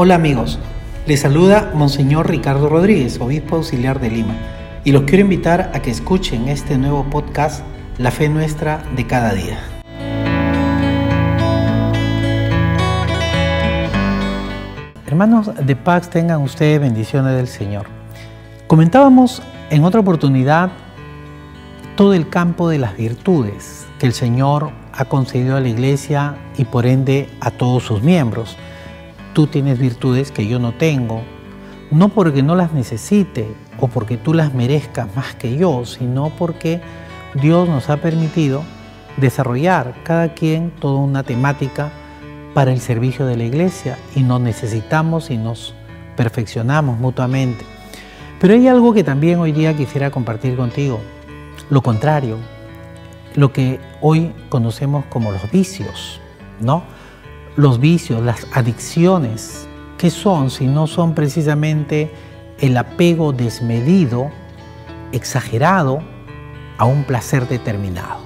Hola amigos, les saluda Monseñor Ricardo Rodríguez, obispo auxiliar de Lima, y los quiero invitar a que escuchen este nuevo podcast, La Fe Nuestra de cada día. Hermanos de paz, tengan ustedes bendiciones del Señor. Comentábamos en otra oportunidad todo el campo de las virtudes que el Señor ha concedido a la iglesia y por ende a todos sus miembros tú tienes virtudes que yo no tengo, no porque no las necesite o porque tú las merezcas más que yo, sino porque Dios nos ha permitido desarrollar cada quien toda una temática para el servicio de la iglesia y nos necesitamos y nos perfeccionamos mutuamente. Pero hay algo que también hoy día quisiera compartir contigo, lo contrario, lo que hoy conocemos como los vicios, ¿no? Los vicios, las adicciones, ¿qué son si no son precisamente el apego desmedido, exagerado a un placer determinado?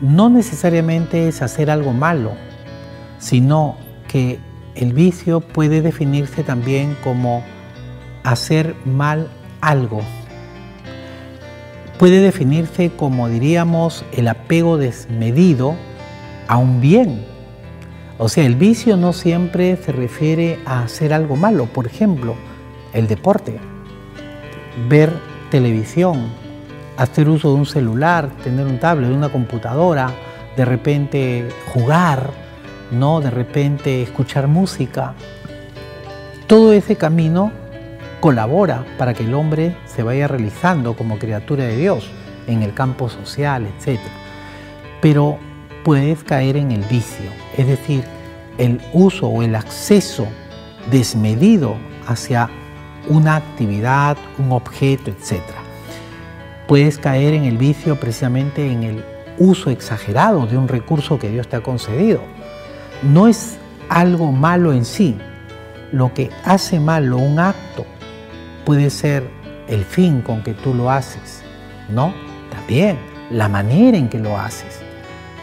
No necesariamente es hacer algo malo, sino que el vicio puede definirse también como hacer mal algo. Puede definirse como diríamos el apego desmedido a un bien o sea, el vicio no siempre se refiere a hacer algo malo. Por ejemplo, el deporte, ver televisión, hacer uso de un celular, tener un tablet, una computadora, de repente jugar, ¿no? De repente escuchar música. Todo ese camino colabora para que el hombre se vaya realizando como criatura de Dios en el campo social, etc. Pero puedes caer en el vicio, es decir, el uso o el acceso desmedido hacia una actividad, un objeto, etc. Puedes caer en el vicio precisamente en el uso exagerado de un recurso que Dios te ha concedido. No es algo malo en sí. Lo que hace malo un acto puede ser el fin con que tú lo haces, ¿no? También la manera en que lo haces.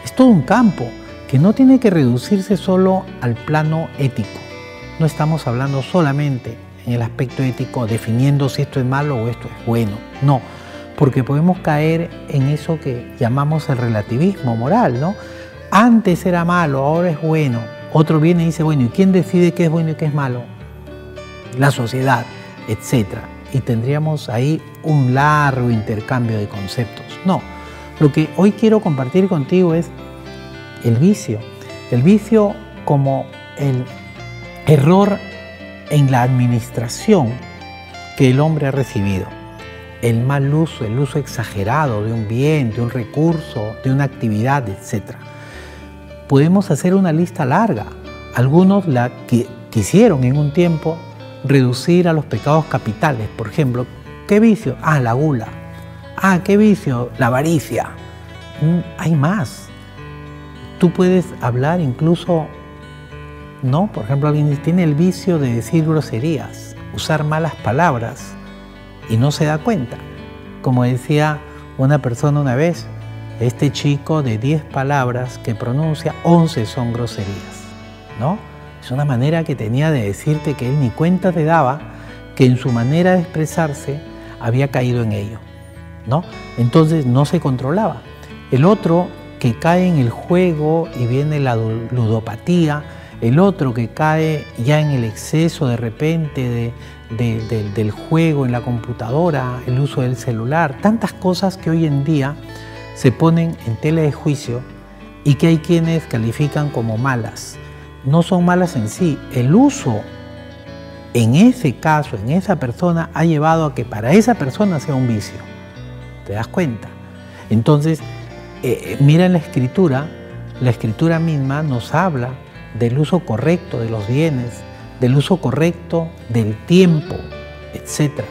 Es todo un campo que no tiene que reducirse solo al plano ético. No estamos hablando solamente en el aspecto ético definiendo si esto es malo o esto es bueno. No, porque podemos caer en eso que llamamos el relativismo moral, ¿no? Antes era malo, ahora es bueno. Otro viene y dice, bueno, ¿y quién decide qué es bueno y qué es malo? La sociedad, etc. Y tendríamos ahí un largo intercambio de conceptos. No, lo que hoy quiero compartir contigo es el vicio. El vicio como el error en la administración que el hombre ha recibido. El mal uso, el uso exagerado de un bien, de un recurso, de una actividad, etc. Podemos hacer una lista larga. Algunos la quisieron en un tiempo reducir a los pecados capitales. Por ejemplo, ¿qué vicio? Ah, la gula. Ah, ¿qué vicio? La avaricia. Mm, hay más. Tú puedes hablar incluso, ¿no? Por ejemplo, alguien tiene el vicio de decir groserías, usar malas palabras y no se da cuenta. Como decía una persona una vez, este chico de 10 palabras que pronuncia, 11 son groserías, ¿no? Es una manera que tenía de decirte que él ni cuenta te daba que en su manera de expresarse había caído en ello, ¿no? Entonces no se controlaba. El otro que cae en el juego y viene la ludopatía, el otro que cae ya en el exceso de repente del juego en la computadora, el uso del celular, tantas cosas que hoy en día se ponen en tela de juicio y que hay quienes califican como malas. No son malas en sí, el uso en ese caso, en esa persona, ha llevado a que para esa persona sea un vicio. ¿Te das cuenta? Entonces, eh, mira en la escritura, la escritura misma nos habla del uso correcto de los bienes, del uso correcto del tiempo, etc.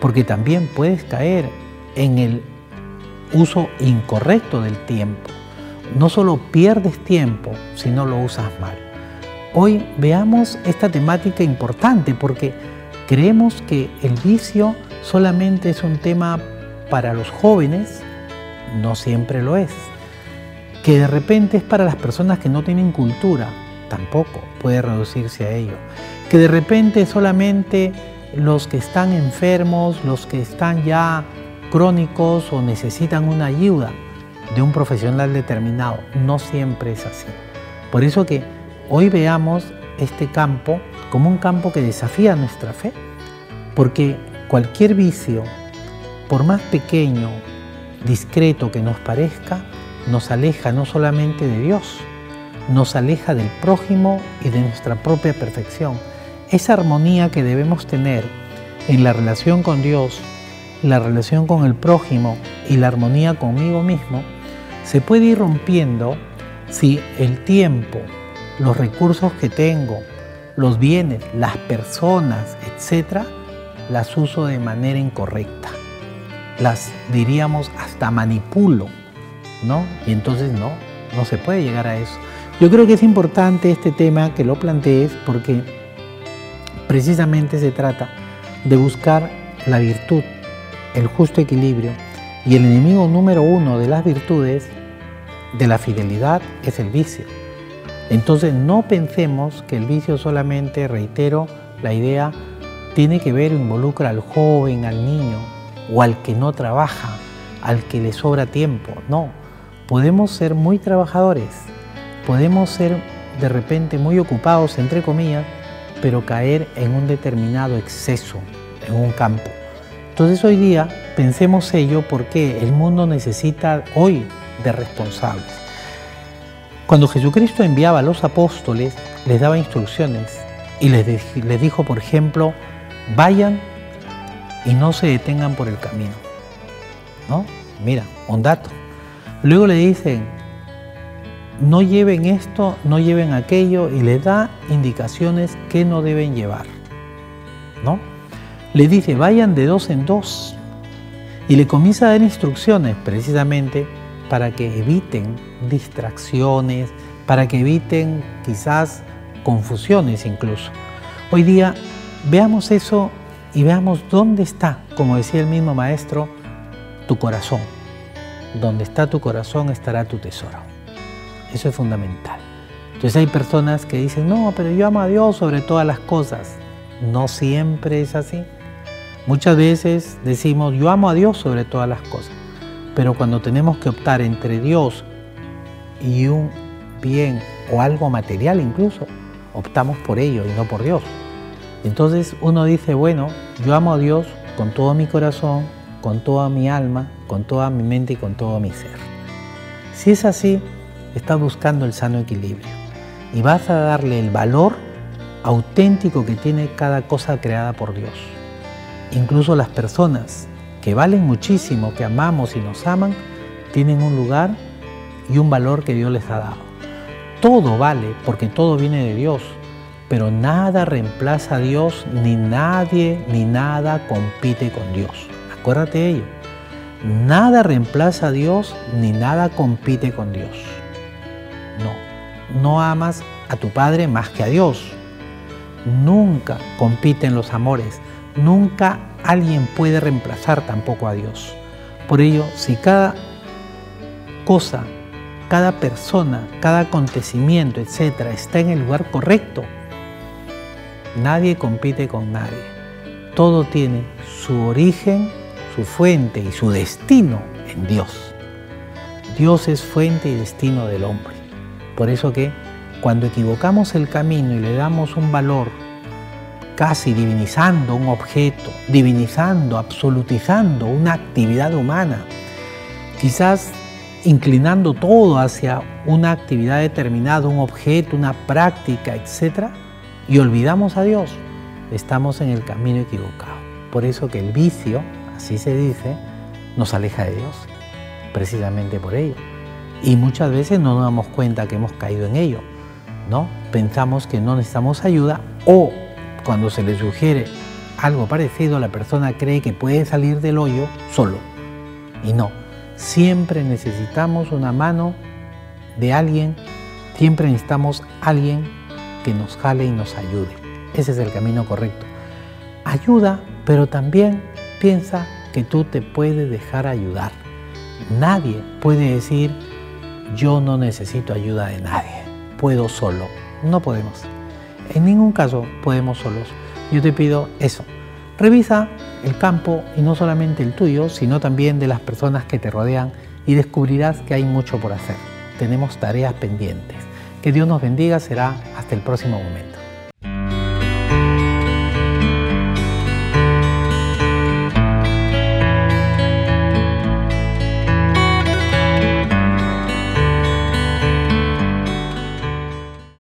Porque también puedes caer en el uso incorrecto del tiempo. No solo pierdes tiempo, sino lo usas mal. Hoy veamos esta temática importante porque creemos que el vicio solamente es un tema para los jóvenes no siempre lo es. Que de repente es para las personas que no tienen cultura, tampoco puede reducirse a ello. que de repente solamente los que están enfermos, los que están ya crónicos o necesitan una ayuda de un profesional determinado. No siempre es así. Por eso que hoy veamos este campo como un campo que desafía nuestra fe, porque cualquier vicio, por más pequeño, discreto que nos parezca, nos aleja no solamente de Dios, nos aleja del prójimo y de nuestra propia perfección. Esa armonía que debemos tener en la relación con Dios, la relación con el prójimo y la armonía conmigo mismo, se puede ir rompiendo si el tiempo, los recursos que tengo, los bienes, las personas, etcétera, las uso de manera incorrecta. Las diríamos hasta manipulo, ¿no? Y entonces no, no se puede llegar a eso. Yo creo que es importante este tema que lo plantees porque precisamente se trata de buscar la virtud, el justo equilibrio. Y el enemigo número uno de las virtudes, de la fidelidad, es el vicio. Entonces no pensemos que el vicio solamente, reitero, la idea tiene que ver, involucra al joven, al niño o al que no trabaja, al que le sobra tiempo. No, podemos ser muy trabajadores, podemos ser de repente muy ocupados, entre comillas, pero caer en un determinado exceso, en un campo. Entonces hoy día pensemos ello porque el mundo necesita hoy de responsables. Cuando Jesucristo enviaba a los apóstoles, les daba instrucciones y les, dijo, por ejemplo, vayan y no se detengan por el camino. ¿No? Mira, un dato. Luego le dicen, no lleven esto, no lleven aquello y les da indicaciones que no deben llevar. ¿No? Le dice, vayan de dos en dos. Y le comienza a dar instrucciones precisamente para que eviten distracciones, para que eviten quizás confusiones incluso. Hoy día veamos eso y veamos dónde está, como decía el mismo maestro, tu corazón. Donde está tu corazón estará tu tesoro. Eso es fundamental. Entonces hay personas que dicen, no, pero yo amo a Dios sobre todas las cosas. No siempre es así. Muchas veces decimos, yo amo a Dios sobre todas las cosas. Pero cuando tenemos que optar entre Dios y un bien o algo material incluso, optamos por ello y no por Dios. Entonces uno dice, bueno, yo amo a Dios con todo mi corazón, con toda mi alma, con toda mi mente y con todo mi ser. Si es así, estás buscando el sano equilibrio y vas a darle el valor auténtico que tiene cada cosa creada por Dios. Incluso las personas que valen muchísimo, que amamos y nos aman, tienen un lugar y un valor que Dios les ha dado. Todo vale porque todo viene de Dios, pero nada reemplaza a Dios, ni nadie ni nada compite con Dios. Acuérdate de ello. Nada reemplaza a Dios, ni nada compite con Dios. No, no amas a tu Padre más que a Dios. Nunca compiten los amores. Nunca alguien puede reemplazar tampoco a Dios. Por ello, si cada cosa, cada persona, cada acontecimiento, etcétera, está en el lugar correcto, nadie compite con nadie. Todo tiene su origen, su fuente y su destino en Dios. Dios es fuente y destino del hombre. Por eso que cuando equivocamos el camino y le damos un valor casi divinizando un objeto, divinizando, absolutizando una actividad humana, quizás inclinando todo hacia una actividad determinada, un objeto, una práctica, etc., y olvidamos a Dios, estamos en el camino equivocado. Por eso que el vicio, así se dice, nos aleja de Dios, precisamente por ello. Y muchas veces no nos damos cuenta que hemos caído en ello, ¿no? Pensamos que no necesitamos ayuda o cuando se le sugiere algo parecido, la persona cree que puede salir del hoyo solo. Y no, siempre necesitamos una mano de alguien, siempre necesitamos alguien que nos jale y nos ayude. Ese es el camino correcto. Ayuda, pero también piensa que tú te puedes dejar ayudar. Nadie puede decir, yo no necesito ayuda de nadie, puedo solo. No podemos. en ningún caso podemos solos. Yo te pido eso. Revisa el campo y no solamente el tuyo, sino también de las personas que te rodean y descubrirás que hay mucho por hacer. Tenemos tareas pendientes. Que Dios nos bendiga, será hasta el próximo momento.